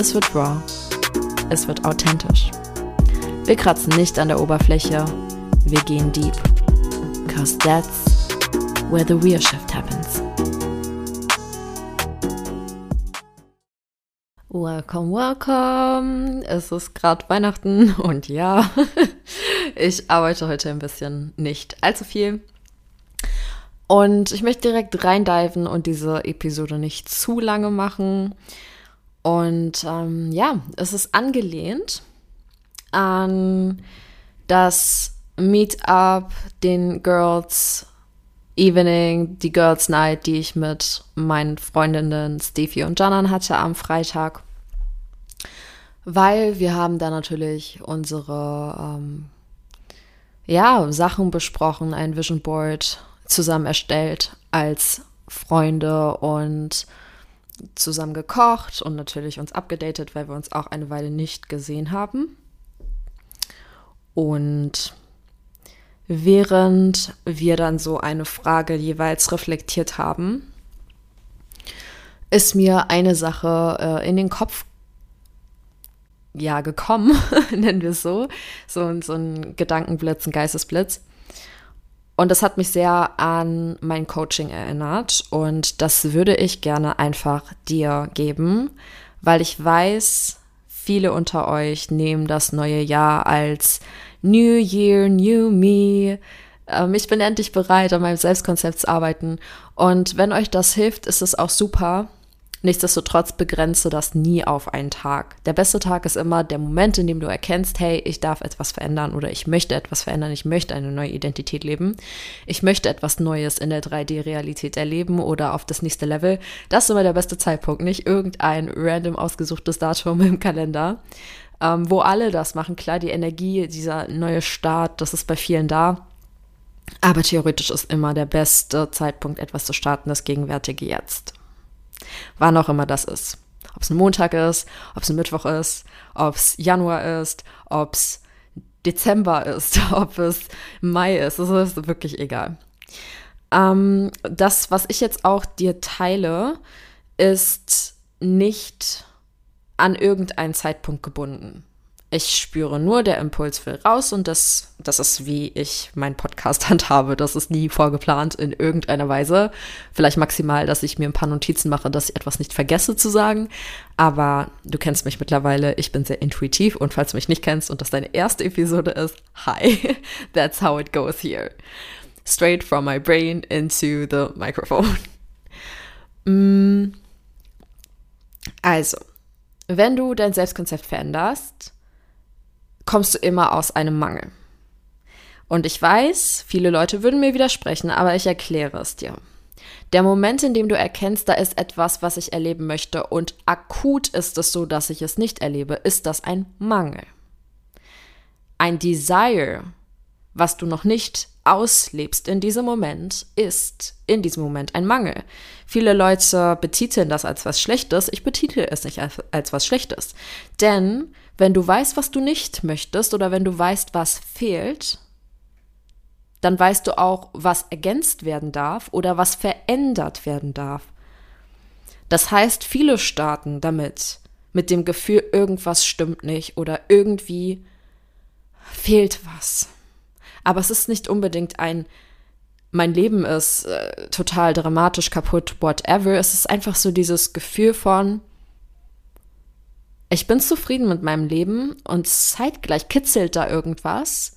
es wird raw, es wird authentisch. Wir kratzen nicht an der Oberfläche, wir gehen deep. Cause that's where the real shift happens. Welcome, welcome. Es ist gerade Weihnachten und ja, ich arbeite heute ein bisschen nicht allzu viel. Und ich möchte direkt reindiven und diese Episode nicht zu lange machen. Und ähm, ja, es ist angelehnt an das Meetup, den Girls Evening, die Girls Night, die ich mit meinen Freundinnen Steffi und Janan hatte am Freitag. Weil wir haben da natürlich unsere ähm, ja, Sachen besprochen, ein Vision Board zusammen erstellt als Freunde und zusammen gekocht und natürlich uns abgedatet, weil wir uns auch eine Weile nicht gesehen haben. Und während wir dann so eine Frage jeweils reflektiert haben, ist mir eine Sache äh, in den Kopf ja gekommen, nennen wir es so, so, so ein Gedankenblitz, ein Geistesblitz. Und das hat mich sehr an mein Coaching erinnert. Und das würde ich gerne einfach dir geben, weil ich weiß, viele unter euch nehmen das neue Jahr als New Year, New Me. Ähm, ich bin endlich bereit, an meinem Selbstkonzept zu arbeiten. Und wenn euch das hilft, ist es auch super. Nichtsdestotrotz begrenze das nie auf einen Tag. Der beste Tag ist immer der Moment, in dem du erkennst, hey, ich darf etwas verändern oder ich möchte etwas verändern, ich möchte eine neue Identität leben, ich möchte etwas Neues in der 3D-Realität erleben oder auf das nächste Level. Das ist immer der beste Zeitpunkt, nicht irgendein random ausgesuchtes Datum im Kalender, ähm, wo alle das machen. Klar, die Energie, dieser neue Start, das ist bei vielen da. Aber theoretisch ist immer der beste Zeitpunkt, etwas zu starten, das gegenwärtige Jetzt wann auch immer das ist. Ob es ein Montag ist, ob es ein Mittwoch ist, ob es Januar ist, ob es Dezember ist, ob es Mai ist, das ist wirklich egal. Ähm, das, was ich jetzt auch dir teile, ist nicht an irgendeinen Zeitpunkt gebunden. Ich spüre nur, der Impuls will raus und das, das ist, wie ich meinen Podcast handhabe. Das ist nie vorgeplant in irgendeiner Weise. Vielleicht maximal, dass ich mir ein paar Notizen mache, dass ich etwas nicht vergesse zu sagen. Aber du kennst mich mittlerweile. Ich bin sehr intuitiv und falls du mich nicht kennst und das deine erste Episode ist, hi, that's how it goes here. Straight from my brain into the microphone. Mm. Also, wenn du dein Selbstkonzept veränderst, kommst du immer aus einem Mangel. Und ich weiß, viele Leute würden mir widersprechen, aber ich erkläre es dir. Der Moment, in dem du erkennst, da ist etwas, was ich erleben möchte und akut ist es so, dass ich es nicht erlebe, ist das ein Mangel. Ein Desire, was du noch nicht auslebst in diesem Moment, ist in diesem Moment ein Mangel. Viele Leute betiteln das als was Schlechtes. Ich betitel es nicht als, als was Schlechtes. Denn wenn du weißt, was du nicht möchtest oder wenn du weißt, was fehlt, dann weißt du auch, was ergänzt werden darf oder was verändert werden darf. Das heißt, viele starten damit, mit dem Gefühl, irgendwas stimmt nicht oder irgendwie fehlt was. Aber es ist nicht unbedingt ein, mein Leben ist äh, total dramatisch kaputt, whatever. Es ist einfach so dieses Gefühl von, ich bin zufrieden mit meinem Leben und zeitgleich kitzelt da irgendwas,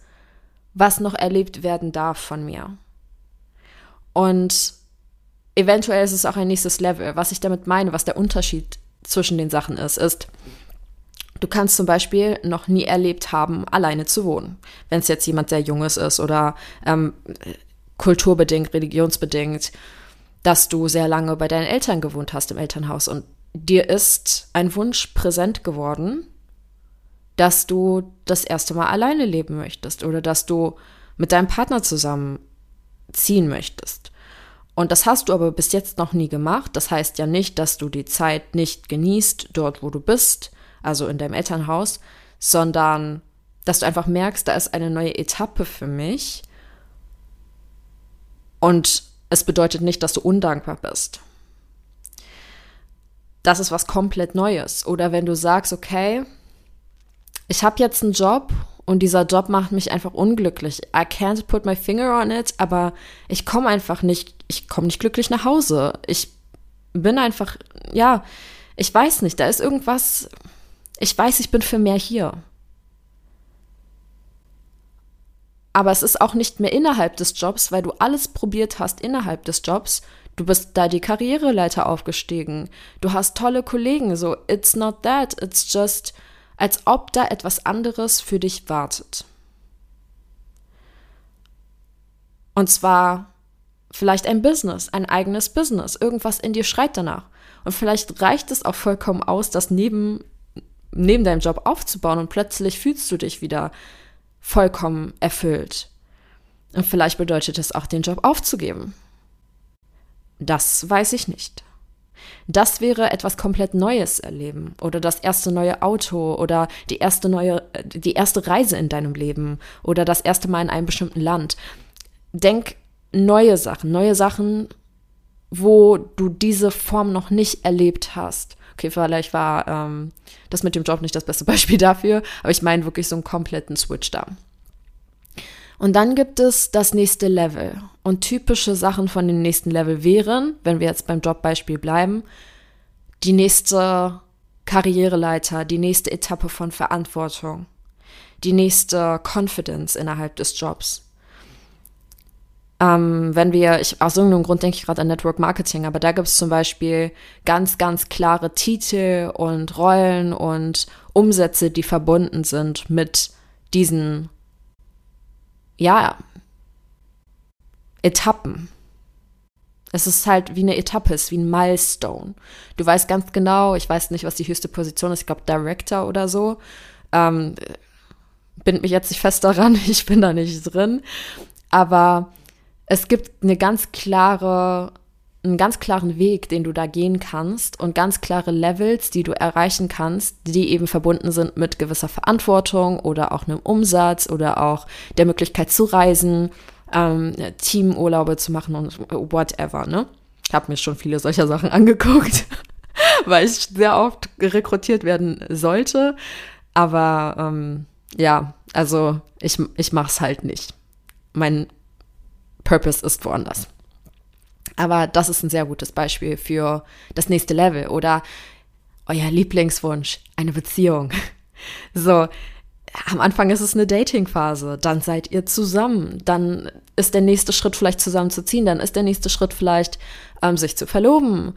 was noch erlebt werden darf von mir. Und eventuell ist es auch ein nächstes Level. Was ich damit meine, was der Unterschied zwischen den Sachen ist, ist, du kannst zum Beispiel noch nie erlebt haben, alleine zu wohnen. Wenn es jetzt jemand sehr Junges ist oder ähm, kulturbedingt, religionsbedingt, dass du sehr lange bei deinen Eltern gewohnt hast im Elternhaus und dir ist ein Wunsch präsent geworden, dass du das erste Mal alleine leben möchtest oder dass du mit deinem Partner zusammen ziehen möchtest. Und das hast du aber bis jetzt noch nie gemacht. Das heißt ja nicht, dass du die Zeit nicht genießt, dort wo du bist, also in deinem Elternhaus, sondern dass du einfach merkst, da ist eine neue Etappe für mich. Und es bedeutet nicht, dass du undankbar bist. Das ist was komplett Neues. Oder wenn du sagst, okay, ich habe jetzt einen Job und dieser Job macht mich einfach unglücklich. I can't put my finger on it, aber ich komme einfach nicht, ich komme nicht glücklich nach Hause. Ich bin einfach, ja, ich weiß nicht, da ist irgendwas, ich weiß, ich bin für mehr hier. Aber es ist auch nicht mehr innerhalb des Jobs, weil du alles probiert hast innerhalb des Jobs. Du bist da die Karriereleiter aufgestiegen. Du hast tolle Kollegen. So, it's not that. It's just, als ob da etwas anderes für dich wartet. Und zwar vielleicht ein Business, ein eigenes Business. Irgendwas in dir schreit danach. Und vielleicht reicht es auch vollkommen aus, das neben, neben deinem Job aufzubauen und plötzlich fühlst du dich wieder vollkommen erfüllt. Und vielleicht bedeutet es auch, den Job aufzugeben. Das weiß ich nicht. Das wäre etwas komplett Neues erleben oder das erste neue Auto oder die erste neue, die erste Reise in deinem Leben oder das erste Mal in einem bestimmten Land. Denk neue Sachen, neue Sachen, wo du diese Form noch nicht erlebt hast. Okay, vielleicht war ähm, das mit dem Job nicht das beste Beispiel dafür, aber ich meine wirklich so einen kompletten Switch da. Und dann gibt es das nächste Level. Und typische Sachen von dem nächsten Level wären, wenn wir jetzt beim Jobbeispiel bleiben, die nächste Karriereleiter, die nächste Etappe von Verantwortung, die nächste Confidence innerhalb des Jobs. Ähm, wenn wir, ich, aus irgendeinem Grund denke ich gerade an Network Marketing, aber da gibt es zum Beispiel ganz, ganz klare Titel und Rollen und Umsätze, die verbunden sind mit diesen, ja, Etappen. Es ist halt wie eine Etappe, es ist wie ein Milestone. Du weißt ganz genau, ich weiß nicht, was die höchste Position ist, ich glaube Director oder so. Ähm, bind mich jetzt nicht fest daran, ich bin da nicht drin. Aber es gibt eine ganz klare, einen ganz klaren Weg, den du da gehen kannst und ganz klare Levels, die du erreichen kannst, die eben verbunden sind mit gewisser Verantwortung oder auch einem Umsatz oder auch der Möglichkeit zu reisen, ähm, Teamurlaube zu machen und whatever, ne? Ich habe mir schon viele solcher Sachen angeguckt, weil ich sehr oft rekrutiert werden sollte. Aber ähm, ja, also ich, ich mache es halt nicht. Mein Purpose ist woanders. Aber das ist ein sehr gutes Beispiel für das nächste Level oder euer Lieblingswunsch, eine Beziehung. So, am Anfang ist es eine Dating-Phase, dann seid ihr zusammen, dann ist der nächste Schritt vielleicht zusammenzuziehen, dann ist der nächste Schritt vielleicht ähm, sich zu verloben,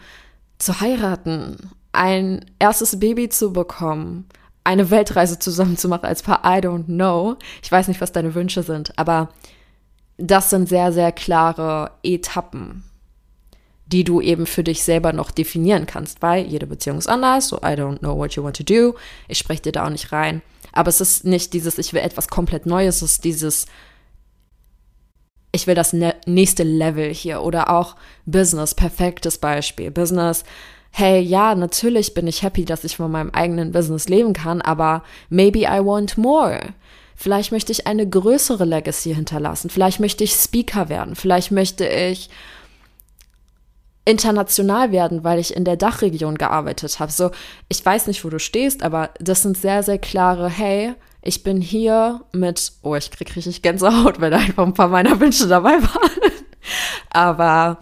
zu heiraten, ein erstes Baby zu bekommen, eine Weltreise zusammen zu machen als Paar. I don't know. Ich weiß nicht, was deine Wünsche sind, aber das sind sehr, sehr klare Etappen, die du eben für dich selber noch definieren kannst, weil jede Beziehung ist anders, so I don't know what you want to do. Ich spreche dir da auch nicht rein. Aber es ist nicht dieses, ich will etwas komplett Neues, es ist dieses, ich will das ne nächste Level hier oder auch Business, perfektes Beispiel. Business, hey, ja, natürlich bin ich happy, dass ich von meinem eigenen Business leben kann, aber maybe I want more. Vielleicht möchte ich eine größere Legacy hinterlassen. Vielleicht möchte ich Speaker werden. Vielleicht möchte ich international werden, weil ich in der Dachregion gearbeitet habe. So, ich weiß nicht, wo du stehst, aber das sind sehr, sehr klare, hey, ich bin hier mit, oh, ich krieg richtig Gänsehaut, weil da einfach ein paar meiner Wünsche dabei waren. aber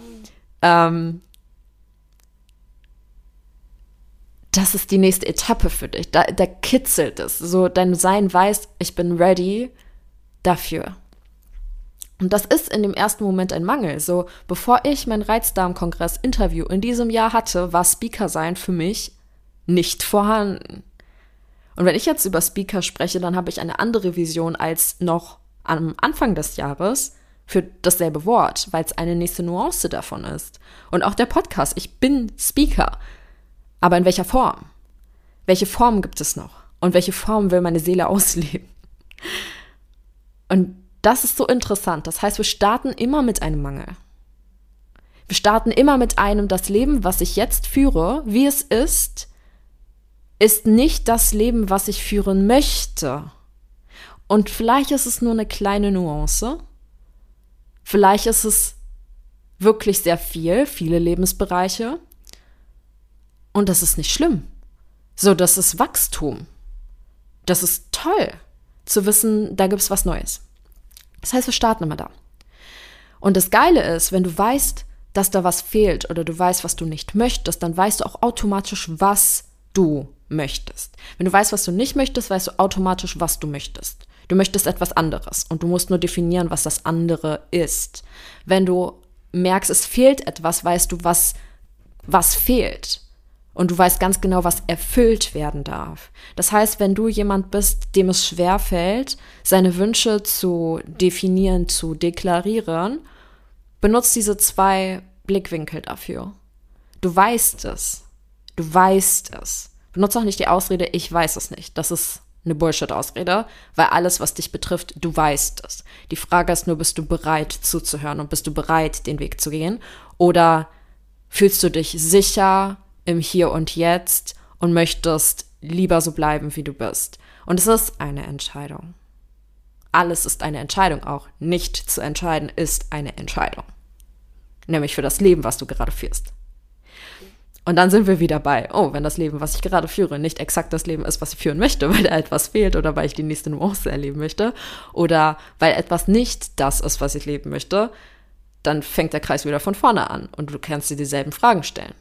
ähm, das ist die nächste Etappe für dich. Da, da kitzelt es. So, dein Sein weiß, ich bin ready dafür. Und das ist in dem ersten Moment ein Mangel. So, bevor ich mein Reizdarmkongress-Interview in diesem Jahr hatte, war Speaker sein für mich nicht vorhanden. Und wenn ich jetzt über Speaker spreche, dann habe ich eine andere Vision als noch am Anfang des Jahres für dasselbe Wort, weil es eine nächste Nuance davon ist. Und auch der Podcast, ich bin Speaker. Aber in welcher Form? Welche Form gibt es noch? Und welche Form will meine Seele ausleben? Und das ist so interessant. Das heißt, wir starten immer mit einem Mangel. Wir starten immer mit einem, das Leben, was ich jetzt führe, wie es ist, ist nicht das Leben, was ich führen möchte. Und vielleicht ist es nur eine kleine Nuance. Vielleicht ist es wirklich sehr viel, viele Lebensbereiche. Und das ist nicht schlimm. So, das ist Wachstum. Das ist toll zu wissen, da gibt es was Neues. Das heißt, wir starten immer da. Und das Geile ist, wenn du weißt, dass da was fehlt oder du weißt, was du nicht möchtest, dann weißt du auch automatisch, was du möchtest. Wenn du weißt, was du nicht möchtest, weißt du automatisch, was du möchtest. Du möchtest etwas anderes und du musst nur definieren, was das andere ist. Wenn du merkst, es fehlt etwas, weißt du, was, was fehlt. Und du weißt ganz genau, was erfüllt werden darf. Das heißt, wenn du jemand bist, dem es schwer fällt, seine Wünsche zu definieren, zu deklarieren, benutzt diese zwei Blickwinkel dafür. Du weißt es. Du weißt es. Benutze auch nicht die Ausrede, ich weiß es nicht. Das ist eine Bullshit-Ausrede, weil alles, was dich betrifft, du weißt es. Die Frage ist nur, bist du bereit zuzuhören und bist du bereit, den Weg zu gehen? Oder fühlst du dich sicher im Hier und Jetzt und möchtest lieber so bleiben, wie du bist? Und es ist eine Entscheidung. Alles ist eine Entscheidung auch. Nicht zu entscheiden ist eine Entscheidung. Nämlich für das Leben, was du gerade führst. Und dann sind wir wieder bei, oh, wenn das Leben, was ich gerade führe, nicht exakt das Leben ist, was ich führen möchte, weil da etwas fehlt oder weil ich die nächste Nuance erleben möchte oder weil etwas nicht das ist, was ich leben möchte, dann fängt der Kreis wieder von vorne an und du kannst dir dieselben Fragen stellen.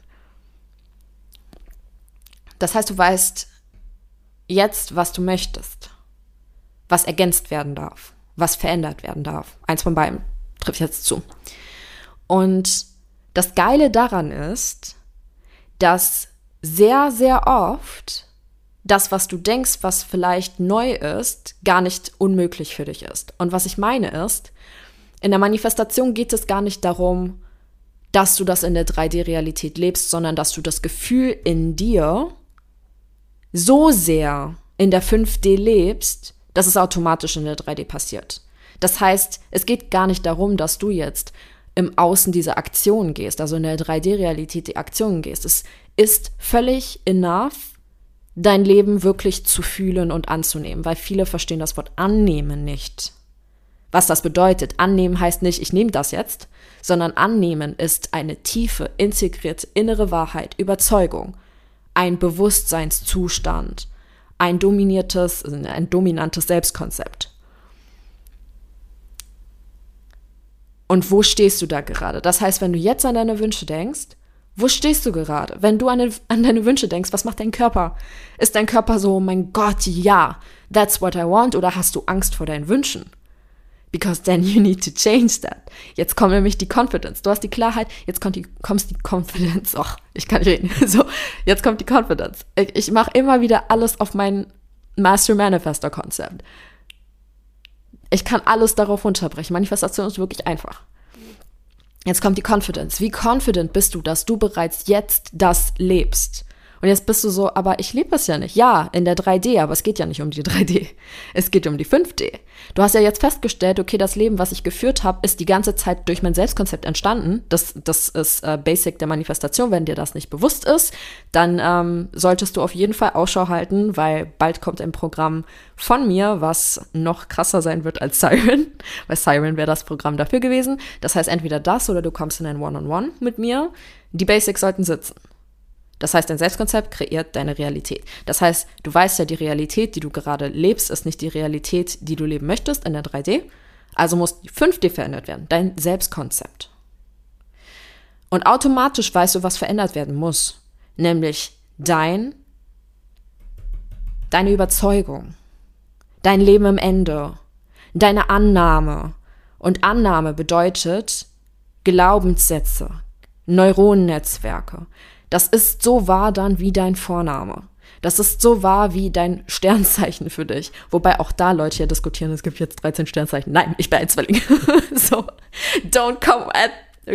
Das heißt, du weißt jetzt, was du möchtest, was ergänzt werden darf, was verändert werden darf. Eins von beiden trifft jetzt zu. Und das Geile daran ist, dass sehr, sehr oft das, was du denkst, was vielleicht neu ist, gar nicht unmöglich für dich ist. Und was ich meine ist, in der Manifestation geht es gar nicht darum, dass du das in der 3D-Realität lebst, sondern dass du das Gefühl in dir so sehr in der 5D lebst, dass es automatisch in der 3D passiert. Das heißt, es geht gar nicht darum, dass du jetzt im Außen diese Aktion gehst, also in der 3D-Realität die Aktionen gehst. Es ist völlig enough, dein Leben wirklich zu fühlen und anzunehmen, weil viele verstehen das Wort annehmen nicht. Was das bedeutet, annehmen heißt nicht, ich nehme das jetzt, sondern annehmen ist eine tiefe, integrierte innere Wahrheit, Überzeugung, ein Bewusstseinszustand, ein dominiertes, ein dominantes Selbstkonzept. Und wo stehst du da gerade? Das heißt, wenn du jetzt an deine Wünsche denkst, wo stehst du gerade? Wenn du an, eine, an deine Wünsche denkst, was macht dein Körper? Ist dein Körper so, mein Gott, ja, that's what I want? Oder hast du Angst vor deinen Wünschen? Because then you need to change that. Jetzt kommt nämlich die Confidence. Du hast die Klarheit, jetzt kommt die, kommst die Confidence. Och, ich kann nicht reden. So, jetzt kommt die Confidence. Ich, ich mache immer wieder alles auf mein Master Manifestor Konzept. Ich kann alles darauf runterbrechen. Manifestation ist wirklich einfach. Jetzt kommt die Confidence. Wie confident bist du, dass du bereits jetzt das lebst? Und jetzt bist du so, aber ich lebe es ja nicht. Ja, in der 3D, aber es geht ja nicht um die 3D. Es geht um die 5D. Du hast ja jetzt festgestellt, okay, das Leben, was ich geführt habe, ist die ganze Zeit durch mein Selbstkonzept entstanden. Das, das ist äh, Basic der Manifestation. Wenn dir das nicht bewusst ist, dann ähm, solltest du auf jeden Fall Ausschau halten, weil bald kommt ein Programm von mir, was noch krasser sein wird als Siren. Weil Siren wäre das Programm dafür gewesen. Das heißt, entweder das oder du kommst in ein One-on-One -on -One mit mir. Die Basics sollten sitzen. Das heißt, dein Selbstkonzept kreiert deine Realität. Das heißt, du weißt ja, die Realität, die du gerade lebst, ist nicht die Realität, die du leben möchtest in der 3D. Also muss die 5D verändert werden, dein Selbstkonzept. Und automatisch weißt du, was verändert werden muss, nämlich dein, deine Überzeugung, dein Leben im Ende, deine Annahme. Und Annahme bedeutet Glaubenssätze, Neuronennetzwerke. Das ist so wahr dann wie dein Vorname. Das ist so wahr wie dein Sternzeichen für dich. Wobei auch da Leute ja diskutieren, es gibt jetzt 13 Sternzeichen. Nein, ich bin ein Zwilling. so, don't come at,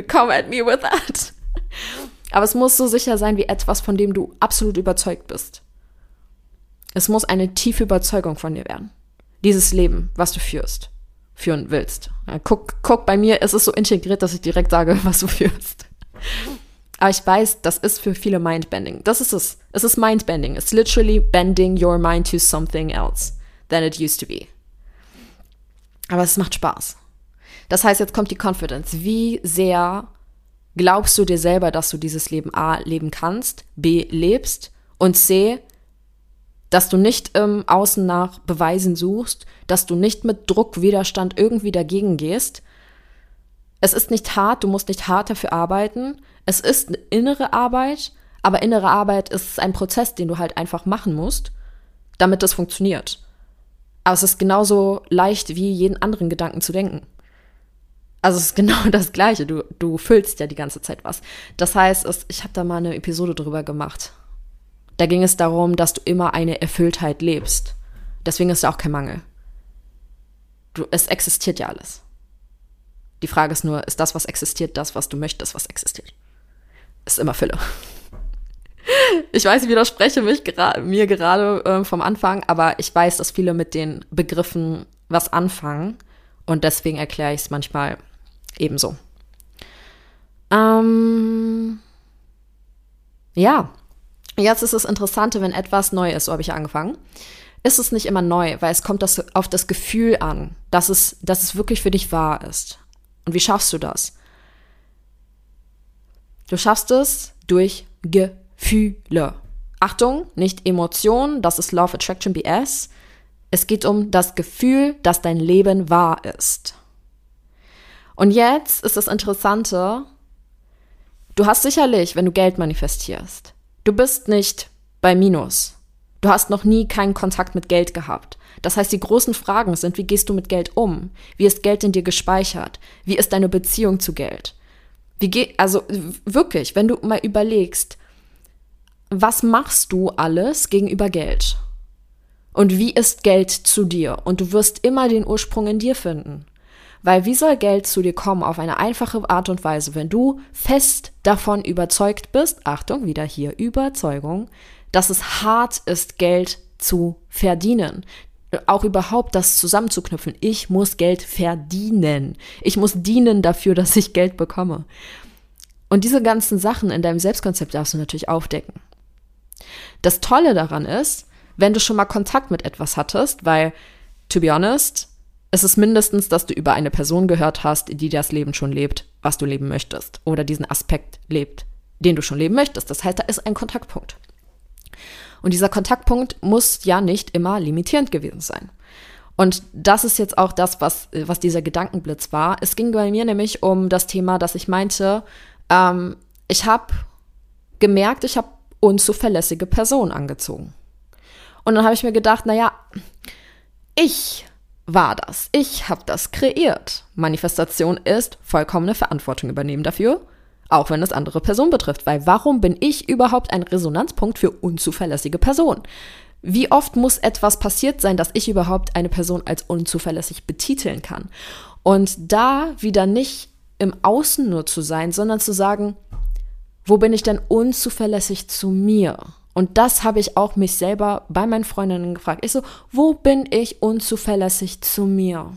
come at me with that. Aber es muss so sicher sein wie etwas, von dem du absolut überzeugt bist. Es muss eine tiefe Überzeugung von dir werden. Dieses Leben, was du führst, führen willst. Guck, guck, bei mir ist es so integriert, dass ich direkt sage, was du führst. Aber ich weiß, das ist für viele Mindbending. Das ist es. Es ist Mindbending. It's literally bending your mind to something else than it used to be. Aber es macht Spaß. Das heißt, jetzt kommt die Confidence. Wie sehr glaubst du dir selber, dass du dieses Leben A leben kannst, B lebst und C, dass du nicht im Außen nach Beweisen suchst, dass du nicht mit Druck, Widerstand irgendwie dagegen gehst. Es ist nicht hart, du musst nicht hart dafür arbeiten. Es ist eine innere Arbeit, aber innere Arbeit ist ein Prozess, den du halt einfach machen musst, damit das funktioniert. Aber es ist genauso leicht wie jeden anderen Gedanken zu denken. Also es ist genau das Gleiche. Du, du füllst ja die ganze Zeit was. Das heißt, es, ich habe da mal eine Episode drüber gemacht. Da ging es darum, dass du immer eine Erfülltheit lebst. Deswegen ist da auch kein Mangel. Du, es existiert ja alles. Die Frage ist nur, ist das, was existiert, das, was du möchtest, was existiert? Ist immer Fülle. Ich weiß, ich widerspreche mich gera mir gerade äh, vom Anfang, aber ich weiß, dass viele mit den Begriffen was anfangen und deswegen erkläre ich es manchmal ebenso. Ähm, ja, jetzt ist es Interessante, wenn etwas neu ist, so habe ich angefangen, ist es nicht immer neu, weil es kommt das, auf das Gefühl an, dass es, dass es wirklich für dich wahr ist. Und wie schaffst du das? Du schaffst es durch Gefühle. Achtung, nicht Emotionen, das ist Love Attraction BS. Es geht um das Gefühl, dass dein Leben wahr ist. Und jetzt ist das Interessante, du hast sicherlich, wenn du Geld manifestierst, du bist nicht bei Minus. Du hast noch nie keinen Kontakt mit Geld gehabt. Das heißt, die großen Fragen sind, wie gehst du mit Geld um? Wie ist Geld in dir gespeichert? Wie ist deine Beziehung zu Geld? Wie geht, also wirklich, wenn du mal überlegst, was machst du alles gegenüber Geld? Und wie ist Geld zu dir? Und du wirst immer den Ursprung in dir finden. Weil wie soll Geld zu dir kommen auf eine einfache Art und Weise, wenn du fest davon überzeugt bist, Achtung, wieder hier Überzeugung, dass es hart ist, Geld zu verdienen. Auch überhaupt das zusammenzuknüpfen. Ich muss Geld verdienen. Ich muss dienen dafür, dass ich Geld bekomme. Und diese ganzen Sachen in deinem Selbstkonzept darfst du natürlich aufdecken. Das Tolle daran ist, wenn du schon mal Kontakt mit etwas hattest, weil, to be honest, es ist mindestens, dass du über eine Person gehört hast, die das Leben schon lebt, was du leben möchtest, oder diesen Aspekt lebt, den du schon leben möchtest. Das heißt, da ist ein Kontaktpunkt. Und dieser Kontaktpunkt muss ja nicht immer limitierend gewesen sein. Und das ist jetzt auch das, was, was dieser Gedankenblitz war. Es ging bei mir nämlich um das Thema, dass ich meinte, ähm, ich habe gemerkt, ich habe unzuverlässige Personen angezogen. Und dann habe ich mir gedacht, naja, ich war das. Ich habe das kreiert. Manifestation ist vollkommene Verantwortung übernehmen dafür, auch wenn es andere Personen betrifft. Weil warum bin ich überhaupt ein Resonanzpunkt für unzuverlässige Personen? Wie oft muss etwas passiert sein, dass ich überhaupt eine Person als unzuverlässig betiteln kann? Und da wieder nicht im Außen nur zu sein, sondern zu sagen, wo bin ich denn unzuverlässig zu mir? Und das habe ich auch mich selber bei meinen Freundinnen gefragt. Ich so, wo bin ich unzuverlässig zu mir?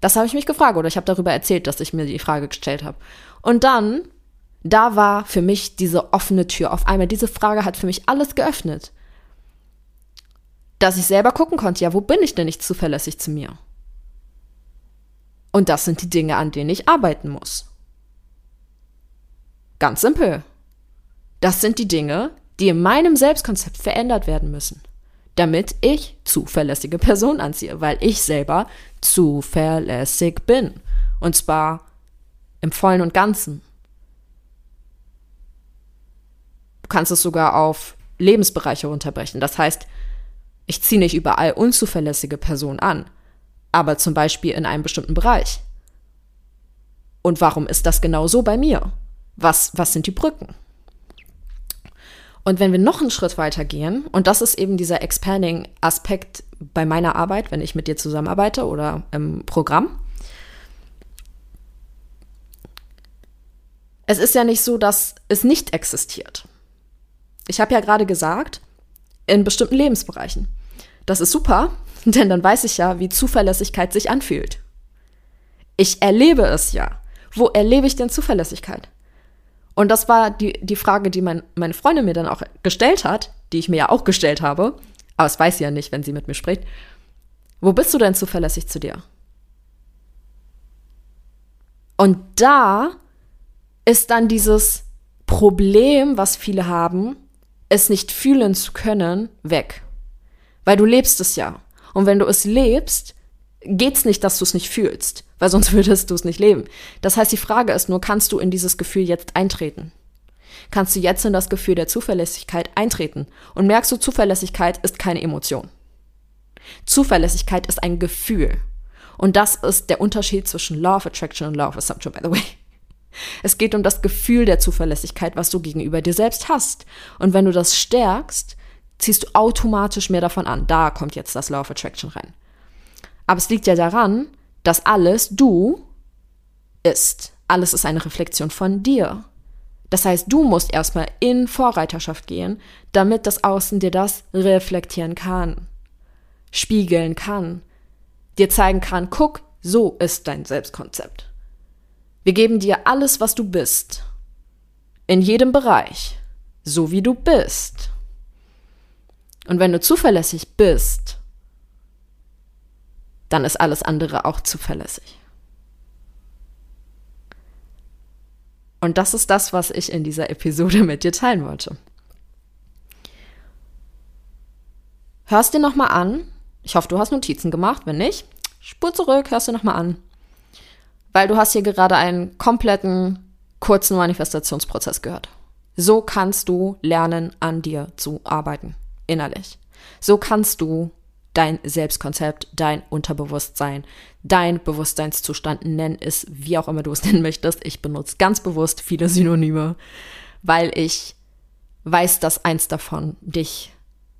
Das habe ich mich gefragt oder ich habe darüber erzählt, dass ich mir die Frage gestellt habe. Und dann, da war für mich diese offene Tür. Auf einmal, diese Frage hat für mich alles geöffnet. Dass ich selber gucken konnte, ja, wo bin ich denn nicht zuverlässig zu mir? Und das sind die Dinge, an denen ich arbeiten muss. Ganz simpel. Das sind die Dinge, die in meinem Selbstkonzept verändert werden müssen, damit ich zuverlässige Personen anziehe, weil ich selber zuverlässig bin. Und zwar im vollen und ganzen. Du kannst es sogar auf Lebensbereiche runterbrechen. Das heißt, ich ziehe nicht überall unzuverlässige Personen an, aber zum Beispiel in einem bestimmten Bereich. Und warum ist das genau so bei mir? Was, was sind die Brücken? Und wenn wir noch einen Schritt weiter gehen, und das ist eben dieser Expanding-Aspekt bei meiner Arbeit, wenn ich mit dir zusammenarbeite oder im Programm, es ist ja nicht so, dass es nicht existiert. Ich habe ja gerade gesagt, in bestimmten Lebensbereichen. Das ist super, denn dann weiß ich ja, wie Zuverlässigkeit sich anfühlt. Ich erlebe es ja. Wo erlebe ich denn Zuverlässigkeit? Und das war die, die Frage, die mein, meine Freundin mir dann auch gestellt hat, die ich mir ja auch gestellt habe. Aber es weiß sie ja nicht, wenn sie mit mir spricht. Wo bist du denn zuverlässig zu dir? Und da ist dann dieses Problem, was viele haben, es nicht fühlen zu können, weg. Weil du lebst es ja. Und wenn du es lebst, geht's nicht, dass du es nicht fühlst, weil sonst würdest du es nicht leben. Das heißt, die Frage ist nur, kannst du in dieses Gefühl jetzt eintreten? Kannst du jetzt in das Gefühl der Zuverlässigkeit eintreten? Und merkst du, Zuverlässigkeit ist keine Emotion. Zuverlässigkeit ist ein Gefühl. Und das ist der Unterschied zwischen Law of Attraction und Law of Assumption, by the way. Es geht um das Gefühl der Zuverlässigkeit, was du gegenüber dir selbst hast. Und wenn du das stärkst, ziehst du automatisch mehr davon an. Da kommt jetzt das Law of Attraction rein. Aber es liegt ja daran, dass alles du ist. Alles ist eine Reflexion von dir. Das heißt, du musst erstmal in Vorreiterschaft gehen, damit das Außen dir das reflektieren kann, spiegeln kann, dir zeigen kann, guck, so ist dein Selbstkonzept. Wir geben dir alles, was du bist, in jedem Bereich, so wie du bist. Und wenn du zuverlässig bist, dann ist alles andere auch zuverlässig. Und das ist das, was ich in dieser Episode mit dir teilen wollte. Hörst dir nochmal an. Ich hoffe, du hast Notizen gemacht. Wenn nicht, spur zurück, hörst du nochmal an. Weil du hast hier gerade einen kompletten kurzen Manifestationsprozess gehört. So kannst du lernen, an dir zu arbeiten, innerlich. So kannst du dein Selbstkonzept, dein Unterbewusstsein, dein Bewusstseinszustand, nenn es, wie auch immer du es nennen möchtest. Ich benutze ganz bewusst viele Synonyme, weil ich weiß, dass eins davon dich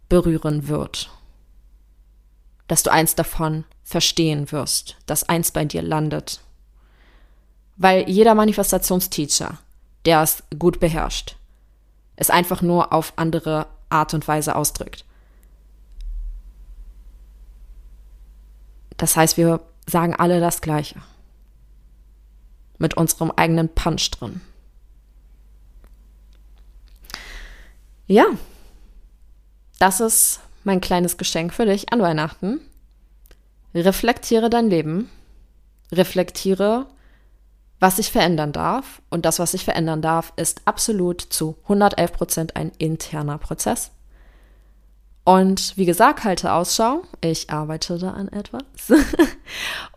berühren wird. Dass du eins davon verstehen wirst, dass eins bei dir landet. Weil jeder Manifestationsteacher, der es gut beherrscht, es einfach nur auf andere Art und Weise ausdrückt. Das heißt, wir sagen alle das Gleiche. Mit unserem eigenen Punch drin. Ja, das ist mein kleines Geschenk für dich an Weihnachten. Reflektiere dein Leben. Reflektiere, was sich verändern darf. Und das, was sich verändern darf, ist absolut zu 111 Prozent ein interner Prozess. Und wie gesagt, halte Ausschau. Ich arbeite da an etwas.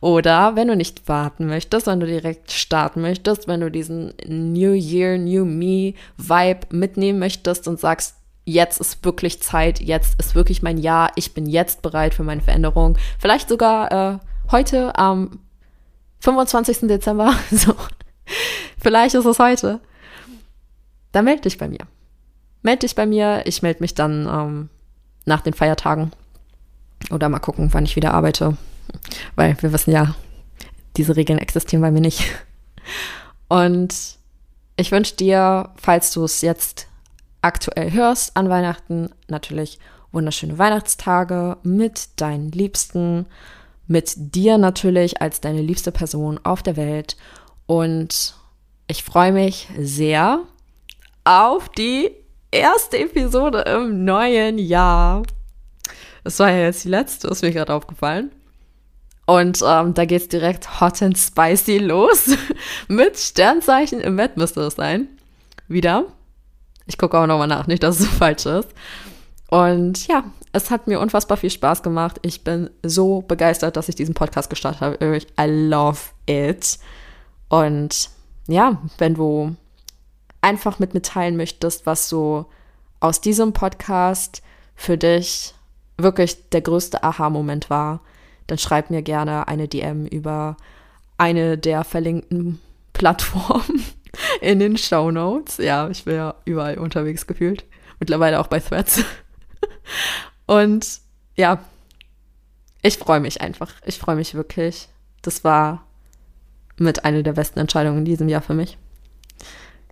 Oder wenn du nicht warten möchtest, wenn du direkt starten möchtest, wenn du diesen New Year, New Me Vibe mitnehmen möchtest und sagst, jetzt ist wirklich Zeit, jetzt ist wirklich mein Jahr, ich bin jetzt bereit für meine Veränderung. Vielleicht sogar äh, heute am 25. Dezember. so. Vielleicht ist es heute. Dann melde dich bei mir. Melde dich bei mir. Ich melde mich dann ähm, nach den Feiertagen. Oder mal gucken, wann ich wieder arbeite. Weil wir wissen ja, diese Regeln existieren bei mir nicht. Und ich wünsche dir, falls du es jetzt aktuell hörst an Weihnachten, natürlich wunderschöne Weihnachtstage mit deinen Liebsten, mit dir natürlich als deine liebste Person auf der Welt. Und ich freue mich sehr auf die erste Episode im neuen Jahr. Das war ja jetzt die letzte, ist mir gerade aufgefallen. Und ähm, da geht's direkt hot and spicy los. Mit Sternzeichen im Bett müsste es sein. Wieder. Ich gucke auch nochmal nach, nicht, dass es so falsch ist. Und ja, es hat mir unfassbar viel Spaß gemacht. Ich bin so begeistert, dass ich diesen Podcast gestartet habe. I love it. Und ja, wenn du einfach mit mir teilen möchtest, was so aus diesem Podcast für dich wirklich der größte Aha-Moment war, dann schreib mir gerne eine DM über eine der verlinkten Plattformen in den Show Notes. Ja, ich bin ja überall unterwegs gefühlt. Mittlerweile auch bei Threads. Und ja, ich freue mich einfach. Ich freue mich wirklich. Das war mit einer der besten Entscheidungen in diesem Jahr für mich.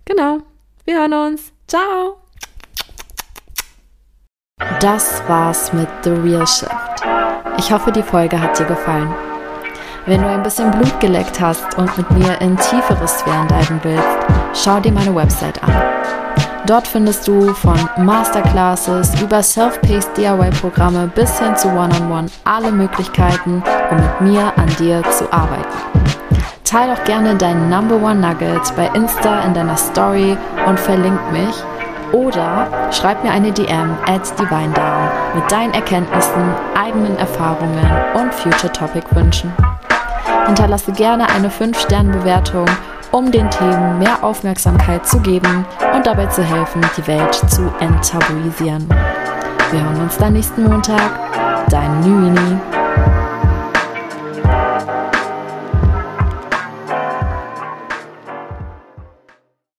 Genau. Wir hören uns. Ciao. Das war's mit The Real Shift. Ich hoffe, die Folge hat dir gefallen. Wenn du ein bisschen Blut geleckt hast und mit mir in tiefere Sphären diven willst, schau dir meine Website an. Dort findest du von Masterclasses über Self-Paced DIY-Programme bis hin zu One-on-One -on -One alle Möglichkeiten, um mit mir an dir zu arbeiten. Teil doch gerne deinen Number One Nugget bei Insta in deiner Story und verlink mich oder schreib mir eine DM at DivineDown mit deinen Erkenntnissen, eigenen Erfahrungen und Future Topic Wünschen. Hinterlasse gerne eine 5-Sterne-Bewertung, um den Themen mehr Aufmerksamkeit zu geben und dabei zu helfen, die Welt zu enttabuisieren. Wir hören uns dann nächsten Montag. Dein Nüini.